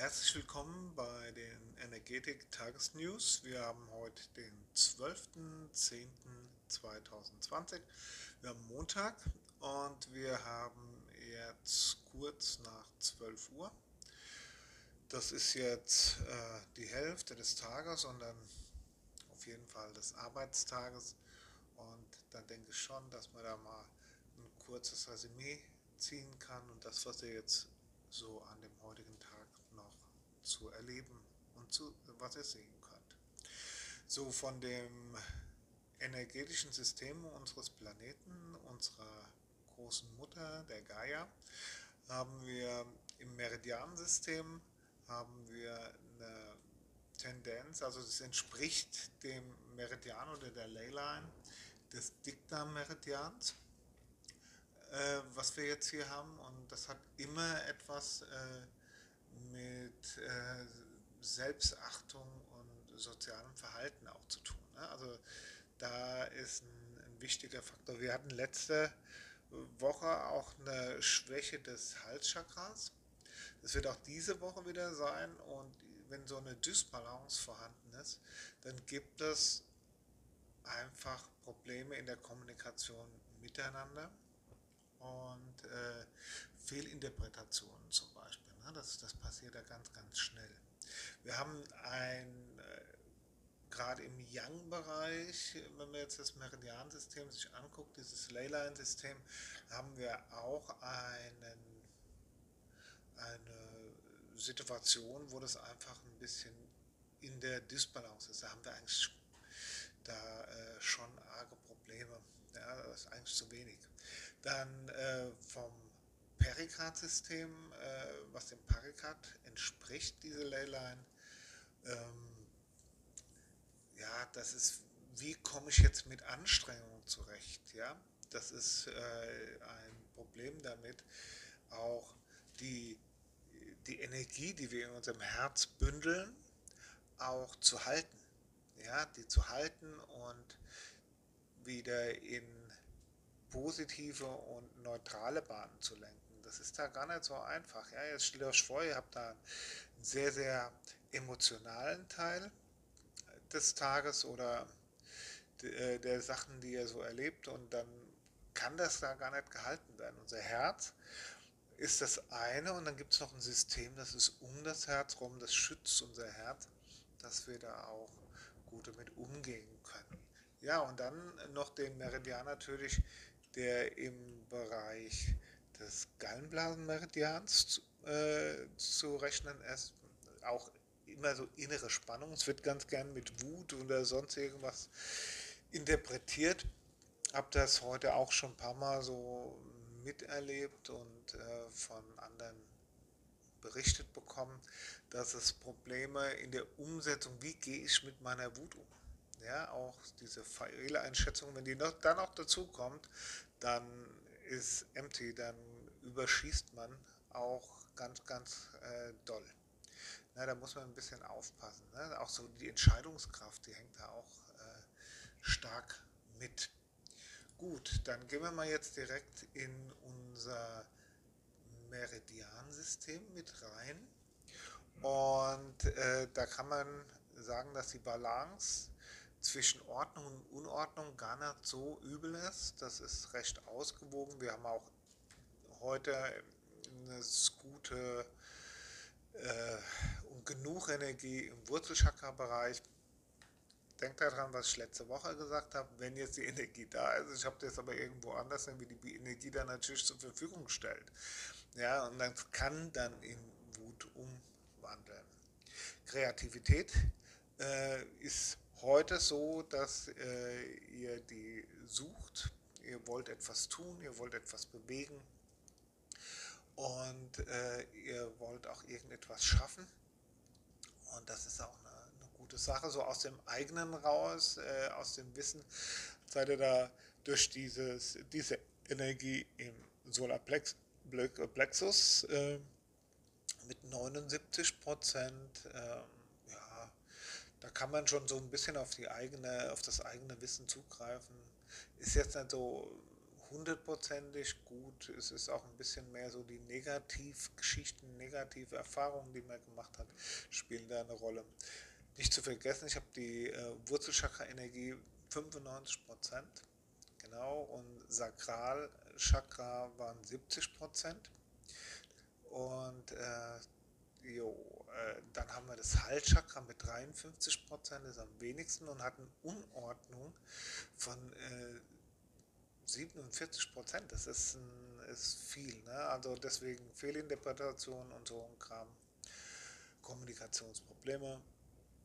Herzlich willkommen bei den Energetik Tagesnews. Wir haben heute den 12.10.2020. Wir haben Montag und wir haben jetzt kurz nach 12 Uhr. Das ist jetzt äh, die Hälfte des Tages und dann auf jeden Fall des Arbeitstages. Und dann denke ich schon, dass man da mal ein kurzes Resümee ziehen kann und das, was ihr jetzt so an dem heutigen zu erleben und zu, was ihr sehen könnt. So von dem energetischen System unseres Planeten, unserer großen Mutter, der Gaia, haben wir im Meridiansystem haben wir eine Tendenz, also es entspricht dem Meridian oder der Leyline des Dikta-Meridians, äh, was wir jetzt hier haben. Und das hat immer etwas äh, mit äh, Selbstachtung und sozialem Verhalten auch zu tun. Ne? Also da ist ein, ein, wichtiger Faktor. Wir hatten letzte Woche auch eine Schwäche des Halschakras. Das wird auch diese Woche wieder sein und wenn so eine Dysbalance vorhanden ist, dann gibt es einfach Probleme in der Kommunikation miteinander und äh, Fehlinterpretationen zum Beispiel. Das, das passiert da ganz, ganz schnell. Wir haben ein, äh, gerade im Yang-Bereich, wenn man jetzt das Meridiansystem sich anguckt, dieses Leyline-System, haben wir auch einen, eine Situation, wo das einfach ein bisschen in der Disbalance ist. Da haben wir eigentlich da äh, schon arge Probleme. Ja, das ist eigentlich zu wenig. Dann äh, vom Pericard-System, äh, was dem Pericard entspricht, diese Leyline. Ähm, ja, das ist, wie komme ich jetzt mit Anstrengungen zurecht? Ja, das ist äh, ein Problem damit, auch die, die Energie, die wir in unserem Herz bündeln, auch zu halten. Ja, die zu halten und wieder in positive und neutrale Bahnen zu lenken. Das ist da gar nicht so einfach. Ja, jetzt stellt euch vor, ihr habt da einen sehr, sehr emotionalen Teil des Tages oder äh, der Sachen, die ihr so erlebt und dann kann das da gar nicht gehalten werden. Unser Herz ist das eine und dann gibt es noch ein System, das ist um das Herz rum, das schützt unser Herz, dass wir da auch gut damit umgehen können. Ja, und dann noch den Meridian natürlich, der im Bereich des Gallenblasenmeridians äh, zu rechnen ist. Auch immer so innere Spannung. Es wird ganz gern mit Wut oder sonst irgendwas interpretiert. Habe das heute auch schon ein paar Mal so miterlebt und äh, von anderen berichtet bekommen, dass es Probleme in der Umsetzung, wie gehe ich mit meiner Wut um? Ja, auch diese Fehleinschätzung, wenn die noch, dann noch dazu kommt, dann ist empty, dann überschießt man auch ganz, ganz äh, doll. Na, da muss man ein bisschen aufpassen. Ne? Auch so die Entscheidungskraft, die hängt da auch äh, stark mit. Gut, dann gehen wir mal jetzt direkt in unser Meridiansystem mit rein. Und äh, da kann man sagen, dass die Balance zwischen Ordnung und Unordnung gar nicht so übel ist. Das ist recht ausgewogen. Wir haben auch heute eine gute äh, und genug Energie im Wurzelchakra-Bereich. Denkt daran, was ich letzte Woche gesagt habe. Wenn jetzt die Energie da ist, ich habe das aber irgendwo anders, wird die Energie dann natürlich zur Verfügung gestellt. Ja, und dann kann dann in Wut umwandeln. Kreativität äh, ist heute so, dass äh, ihr die sucht, ihr wollt etwas tun, ihr wollt etwas bewegen. Und äh, ihr wollt auch irgendetwas schaffen. Und das ist auch eine, eine gute Sache, so aus dem eigenen raus, äh, aus dem Wissen, seid ihr da durch dieses, diese Energie im Solarplexus äh, mit 79 Prozent ähm, da kann man schon so ein bisschen auf die eigene, auf das eigene Wissen zugreifen. Ist jetzt nicht so hundertprozentig gut. Es ist auch ein bisschen mehr so die Negativgeschichten, negative Erfahrungen, die man gemacht hat, spielen da eine Rolle. Nicht zu vergessen, ich habe die äh, Wurzelchakra-Energie 95 Prozent, genau, und Sakralchakra waren 70 Prozent. Und äh, jo, äh, dann haben wir das Halschakra mit 53 Prozent, ist am wenigsten und hat eine Unordnung von äh, 47 Prozent. Das ist, ein, ist viel. Ne? Also deswegen Fehlinterpretation und so ein Kram. Kommunikationsprobleme.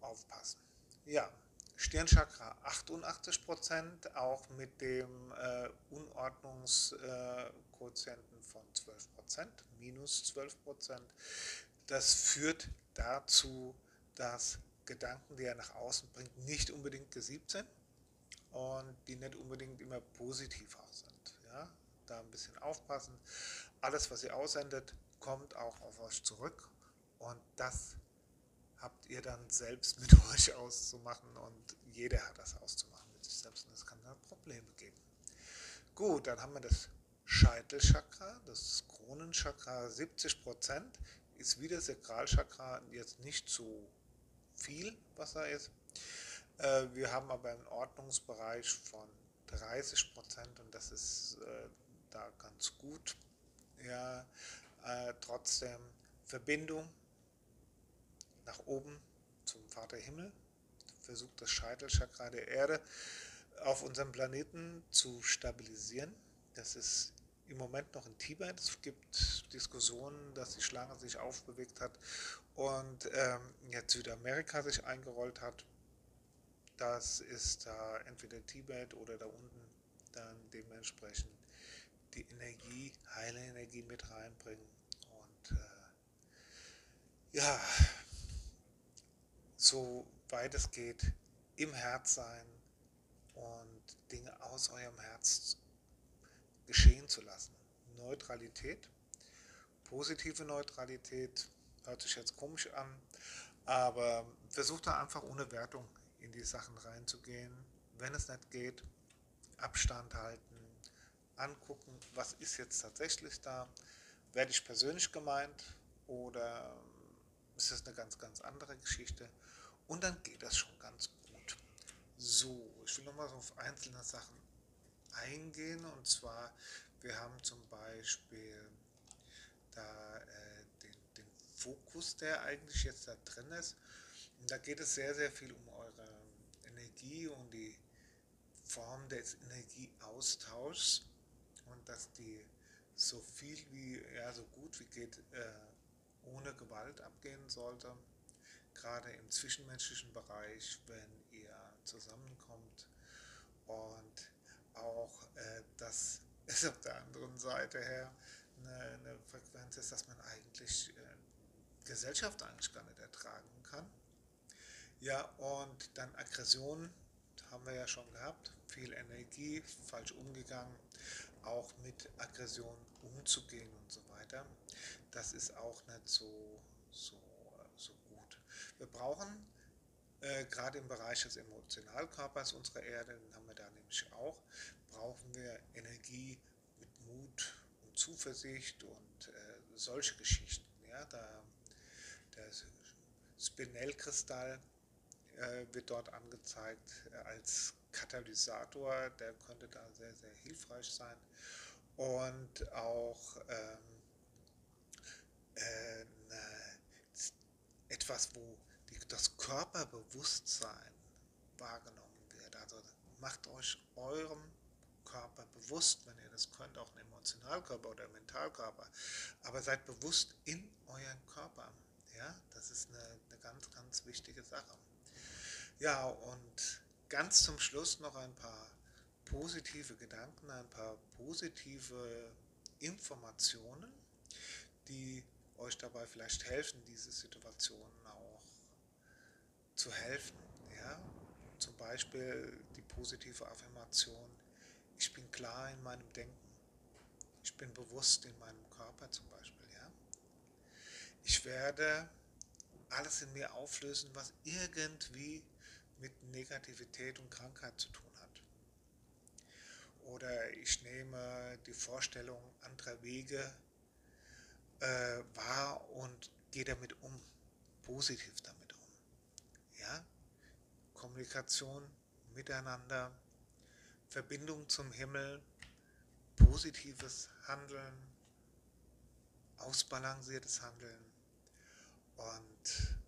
Aufpassen. Ja, Stirnchakra 88 Prozent, auch mit dem äh, Unordnungsquotienten äh, von 12 Prozent, minus 12 Prozent. Das führt dazu, dass Gedanken, die er nach außen bringt, nicht unbedingt gesiebt sind und die nicht unbedingt immer positiv auch sind. Ja? Da ein bisschen aufpassen. Alles, was ihr aussendet, kommt auch auf euch zurück und das habt ihr dann selbst mit euch auszumachen und jeder hat das auszumachen mit sich selbst und es kann dann Probleme geben. Gut, dann haben wir das Scheitelchakra, das Kronenchakra 70 Prozent, ist wieder Sakralchakra jetzt nicht so viel, was da ist. Äh, wir haben aber einen Ordnungsbereich von 30 Prozent und das ist äh, da ganz gut. Ja, äh, trotzdem Verbindung nach oben zum Vater Himmel, versucht das Scheitelchakra der Erde auf unserem Planeten zu stabilisieren. Das ist im Moment noch in Tibet. Es gibt Diskussionen, dass die Schlange sich aufbewegt hat und ähm, jetzt Südamerika sich eingerollt hat. Das ist da entweder Tibet oder da unten dann dementsprechend die Energie, heile Energie mit reinbringen. Und äh, ja, so weit es geht, im Herz sein und Dinge aus eurem Herz geschehen zu lassen. Neutralität, positive Neutralität, hört sich jetzt komisch an, aber versucht da einfach ohne Wertung in die Sachen reinzugehen. Wenn es nicht geht, Abstand halten, angucken, was ist jetzt tatsächlich da, werde ich persönlich gemeint oder ist das eine ganz, ganz andere Geschichte und dann geht das schon ganz gut. So, ich will nochmal so auf einzelne Sachen eingehen und zwar, wir haben zum Beispiel da äh, den, den Fokus, der eigentlich jetzt da drin ist. Und da geht es sehr, sehr viel um eure Energie und die Form des Energieaustauschs und dass die so viel wie, ja, so gut wie geht, äh, ohne Gewalt abgehen sollte. Gerade im zwischenmenschlichen Bereich, wenn ihr zusammenkommt und auch, äh, dass es auf der anderen Seite her eine, eine Frequenz ist, dass man eigentlich äh, Gesellschaft eigentlich gar nicht ertragen kann. Ja, und dann Aggression haben wir ja schon gehabt, viel Energie, falsch umgegangen, auch mit Aggression umzugehen und so weiter. Das ist auch nicht so, so, so gut. Wir brauchen äh, gerade im Bereich des Emotionalkörpers unserer Erde, den haben wir da nämlich auch, brauchen wir Energie mit Mut und Zuversicht und äh, solche Geschichten. Ja, da, der Spinellkristall äh, wird dort angezeigt äh, als Katalysator, der könnte da sehr, sehr hilfreich sein. Und auch ähm, äh, ne, etwas, wo das Körperbewusstsein wahrgenommen wird. Also macht euch eurem Körper bewusst, wenn ihr das könnt, auch ein Emotionalkörper oder ein Mentalkörper, aber seid bewusst in euren Körper. Ja, das ist eine, eine ganz, ganz wichtige Sache. Ja, und ganz zum Schluss noch ein paar positive Gedanken, ein paar positive Informationen, die euch dabei vielleicht helfen, diese Situationen auch zu helfen. Ja? Zum Beispiel die positive Affirmation, ich bin klar in meinem Denken, ich bin bewusst in meinem Körper zum Beispiel. Ja? Ich werde alles in mir auflösen, was irgendwie mit Negativität und Krankheit zu tun hat. Oder ich nehme die Vorstellung anderer Wege äh, wahr und gehe damit um, positiv damit. Ja? Kommunikation miteinander, Verbindung zum Himmel, positives Handeln, ausbalanciertes Handeln und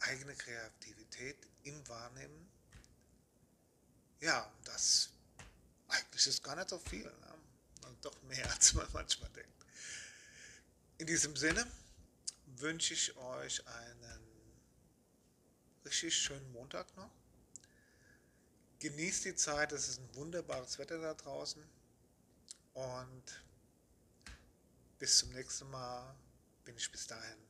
eigene Kreativität im Wahrnehmen. Ja, das eigentlich ist gar nicht so viel. Ne? Und doch mehr, als man manchmal denkt. In diesem Sinne wünsche ich euch einen richtig schönen Montag noch. Genießt die Zeit, es ist ein wunderbares Wetter da draußen. Und bis zum nächsten Mal bin ich bis dahin